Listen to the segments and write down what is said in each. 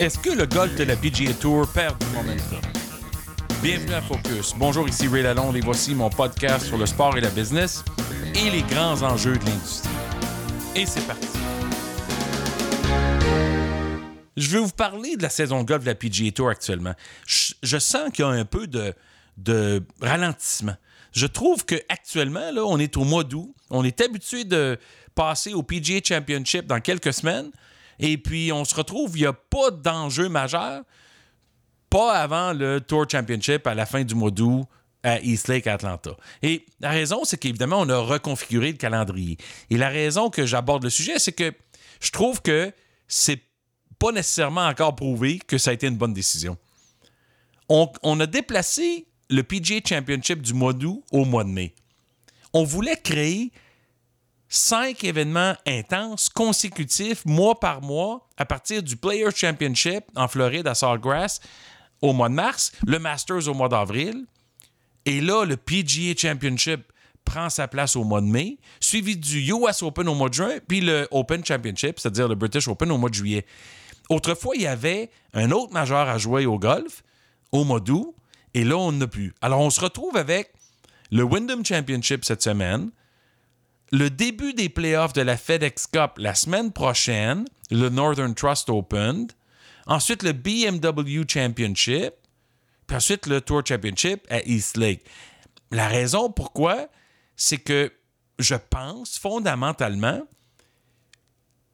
Est-ce que le golf de la PGA Tour perd du momentum? Bienvenue à Focus. Bonjour, ici Ray Lalonde et voici mon podcast sur le sport et la business et les grands enjeux de l'industrie. Et c'est parti. Je vais vous parler de la saison golf de la PGA Tour actuellement. Je, sens qu'il y a un peu de, de ralentissement. Je trouve qu'actuellement, on est au mois d'août. On est habitué de passer au PGA Championship dans quelques semaines. Et puis, on se retrouve, il n'y a pas d'enjeu majeur, pas avant le Tour Championship à la fin du mois d'août à Eastlake, Atlanta. Et la raison, c'est qu'évidemment, on a reconfiguré le calendrier. Et la raison que j'aborde le sujet, c'est que je trouve que c'est pas nécessairement encore prouvé que ça a été une bonne décision. On, on a déplacé le PGA Championship du mois d'août au mois de mai. On voulait créer cinq événements intenses, consécutifs, mois par mois, à partir du Players Championship en Floride à Sawgrass au mois de mars, le Masters au mois d'avril, et là, le PGA Championship prend sa place au mois de mai, suivi du US Open au mois de juin, puis le Open Championship, c'est-à-dire le British Open au mois de juillet. Autrefois, il y avait un autre majeur à jouer au golf au mois d'août, et là, on n'a plus. Alors, on se retrouve avec le Wyndham Championship cette semaine, le début des playoffs de la FedEx Cup la semaine prochaine, le Northern Trust Open, ensuite le BMW Championship, puis ensuite le Tour Championship à East Lake. La raison pourquoi, c'est que je pense fondamentalement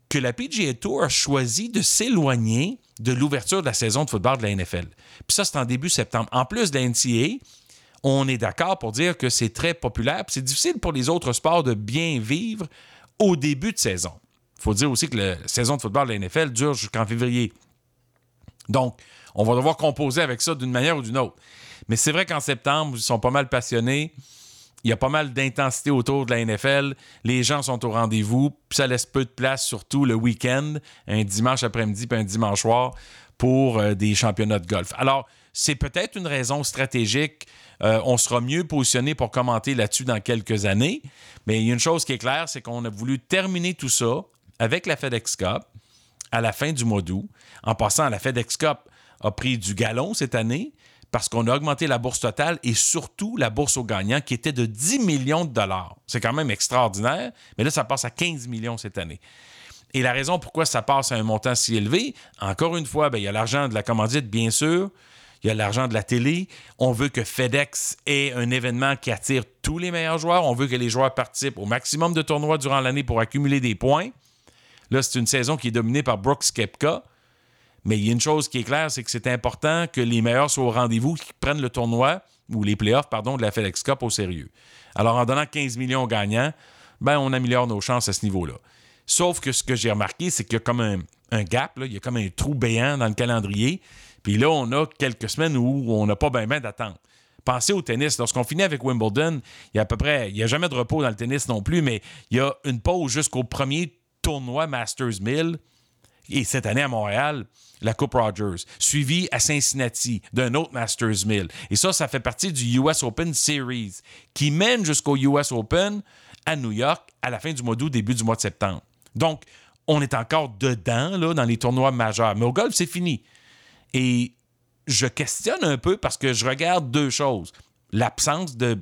que la PGA Tour a choisi de s'éloigner de l'ouverture de la saison de football de la NFL. Puis ça, c'est en début septembre. En plus de la NCAA, on est d'accord pour dire que c'est très populaire. C'est difficile pour les autres sports de bien vivre au début de saison. Il faut dire aussi que la saison de football de la NFL dure jusqu'en février. Donc, on va devoir composer avec ça d'une manière ou d'une autre. Mais c'est vrai qu'en septembre, ils sont pas mal passionnés. Il y a pas mal d'intensité autour de la NFL. Les gens sont au rendez-vous. Puis ça laisse peu de place, surtout le week-end, un dimanche après-midi puis un dimanche soir, pour euh, des championnats de golf. Alors, c'est peut-être une raison stratégique. Euh, on sera mieux positionné pour commenter là-dessus dans quelques années. Mais une chose qui est claire, c'est qu'on a voulu terminer tout ça avec la FedEx Cup à la fin du mois d'août. En passant, la FedEx Cup a pris du galon cette année parce qu'on a augmenté la bourse totale et surtout la bourse aux gagnants qui était de 10 millions de dollars. C'est quand même extraordinaire, mais là, ça passe à 15 millions cette année. Et la raison pourquoi ça passe à un montant si élevé, encore une fois, bien, il y a l'argent de la commandite, bien sûr, il y a l'argent de la télé. On veut que FedEx ait un événement qui attire tous les meilleurs joueurs. On veut que les joueurs participent au maximum de tournois durant l'année pour accumuler des points. Là, c'est une saison qui est dominée par Brooks Kepka. Mais il y a une chose qui est claire, c'est que c'est important que les meilleurs soient au rendez-vous, qu'ils prennent le tournoi ou les playoffs, pardon, de la FedEx Cup au sérieux. Alors, en donnant 15 millions aux gagnants, ben, on améliore nos chances à ce niveau-là. Sauf que ce que j'ai remarqué, c'est qu'il y a comme un, gap, il y a comme un trou béant dans le calendrier. Puis là, on a quelques semaines où on n'a pas bien ben d'attente. Pensez au tennis. Lorsqu'on finit avec Wimbledon, il y a à peu près, il n'y a jamais de repos dans le tennis non plus, mais il y a une pause jusqu'au premier tournoi Masters 1000 et cette année à Montréal, la Coupe Rogers, suivi à Cincinnati d'un autre Masters 1000. Et ça, ça fait partie du US Open Series qui mène jusqu'au US Open à New York à la fin du mois d'août, début du mois de septembre. Donc, on est encore dedans là, dans les tournois majeurs. Mais au golf, c'est fini. Et je questionne un peu parce que je regarde deux choses. L'absence de,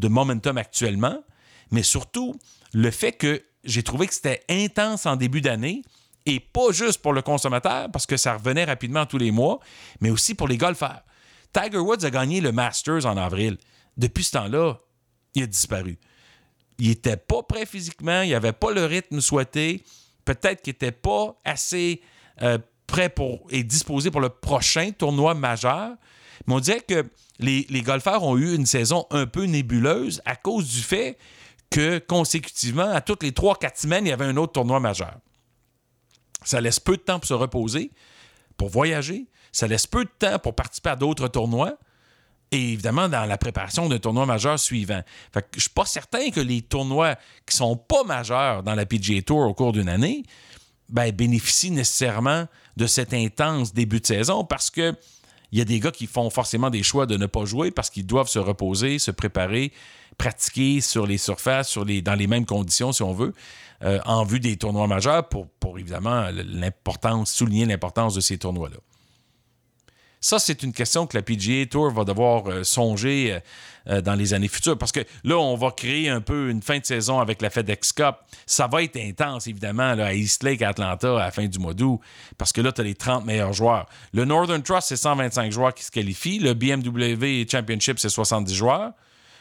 momentum actuellement, mais surtout le fait que j'ai trouvé que c'était intense en début d'année et pas juste pour le consommateur, parce que ça revenait rapidement tous les mois, mais aussi pour les golfeurs. Tiger Woods a gagné le Masters en avril. Depuis ce temps-là, il a disparu. Il n'était pas prêt physiquement, il n'avait pas le rythme souhaité, peut-être qu'il n'était pas assez euh, prêt pour, et disposé pour le prochain tournoi majeur. Mais on dirait que les, les golfeurs ont eu une saison un peu nébuleuse à cause du fait que consécutivement, à toutes les 3-4 semaines, il y avait un autre tournoi majeur. Ça laisse peu de temps pour se reposer, pour voyager. Ça laisse peu de temps pour participer à d'autres tournois. Et évidemment, dans la préparation d'un tournoi majeur suivant. Fait que je suis pas certain que les tournois qui sont pas majeurs dans la PGA Tour au cours d'une année ben, bénéficient nécessairement de cet intense début de saison parce que il y a des gars qui font forcément des choix de ne pas jouer parce qu'ils doivent se reposer, se préparer pratiquer sur les surfaces, sur les, dans les mêmes conditions, si on veut, euh, en vue des tournois majeurs pour, pour évidemment l'importance, souligner l'importance de ces tournois-là. Ça, c'est une question que la PGA Tour va devoir euh, songer euh, euh, dans les années futures. Parce que là, on va créer un peu une fin de saison avec la FedEx Cup. Ça va être intense, évidemment, à East Lake, à Atlanta, à la fin du mois d'août. Parce que là, tu as les 30 meilleurs joueurs. Le Northern Trust, c'est 125 joueurs qui se qualifient. Le BMW Championship, c'est 70 joueurs.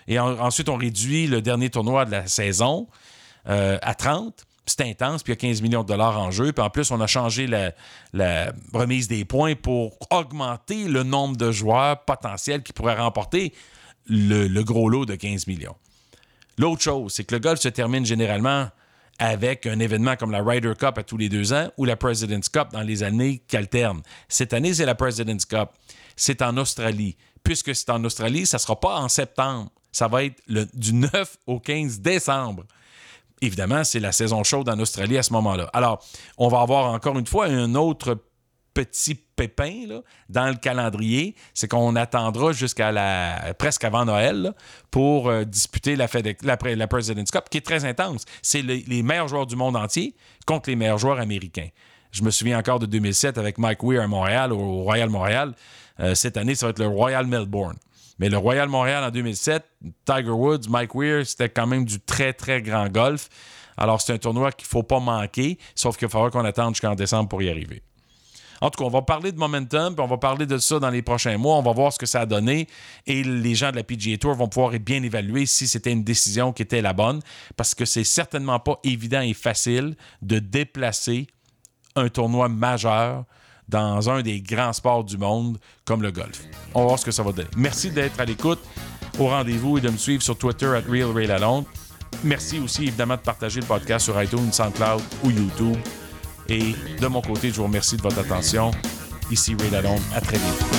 Et ensuite, on réduit le dernier tournoi de la saison à 30 c'est intense, puis il y a 15 millions de dollars en jeu. Puis en plus, on a changé la, remise des points pour augmenter le nombre de joueurs potentiels qui pourraient remporter le, gros lot de 15 millions. L'autre chose, c'est que le golf se termine généralement avec un événement comme la Ryder Cup à tous les deux ans ou la President's Cup dans les années qui alternent. Cette année, c'est la President's Cup. C'est en Australie. Puisque c'est en Australie, ça ne sera pas en septembre. Ça va être du 9 au 15 décembre évidemment, c'est la saison chaude en Australie à ce moment-là. Alors, on va avoir encore une fois un autre petit pépin dans le calendrier, c'est qu'on attendra jusqu'à la presque avant Noël pour euh, disputer la, la, la, President's Cup, qui est très intense. C'est les meilleurs joueurs du monde entier contre les meilleurs joueurs américains. Je me souviens encore de 2007 avec Mike Weir à Montréal, au Royal Montréal. Euh, cette année, ça va être le Royal Melbourne. Mais le Royal Montréal en 2007, Tiger Woods, Mike Weir, c'était quand même du très, très grand golf. Alors, c'est un tournoi qu'il ne faut pas manquer, sauf qu'il va falloir qu'on attende jusqu'en décembre pour y arriver. En tout cas, on va parler de momentum, puis on va parler de ça dans les prochains mois. On va voir ce que ça a donné et les gens de la PGA Tour vont pouvoir bien évaluer si c'était une décision qui était la bonne, parce que c'est certainement pas évident et facile de déplacer un tournoi majeur dans un des grands sports du monde comme le golf. On va voir ce que ça va donner. Merci d'être à l'écoute, au rendez-vous et de me suivre sur Twitter at RealRayLalonde. Merci aussi évidemment de partager le podcast sur iTunes, SoundCloud ou YouTube. Et de mon côté, je vous remercie de votre attention. Ici Ray Lalonde. À très bientôt.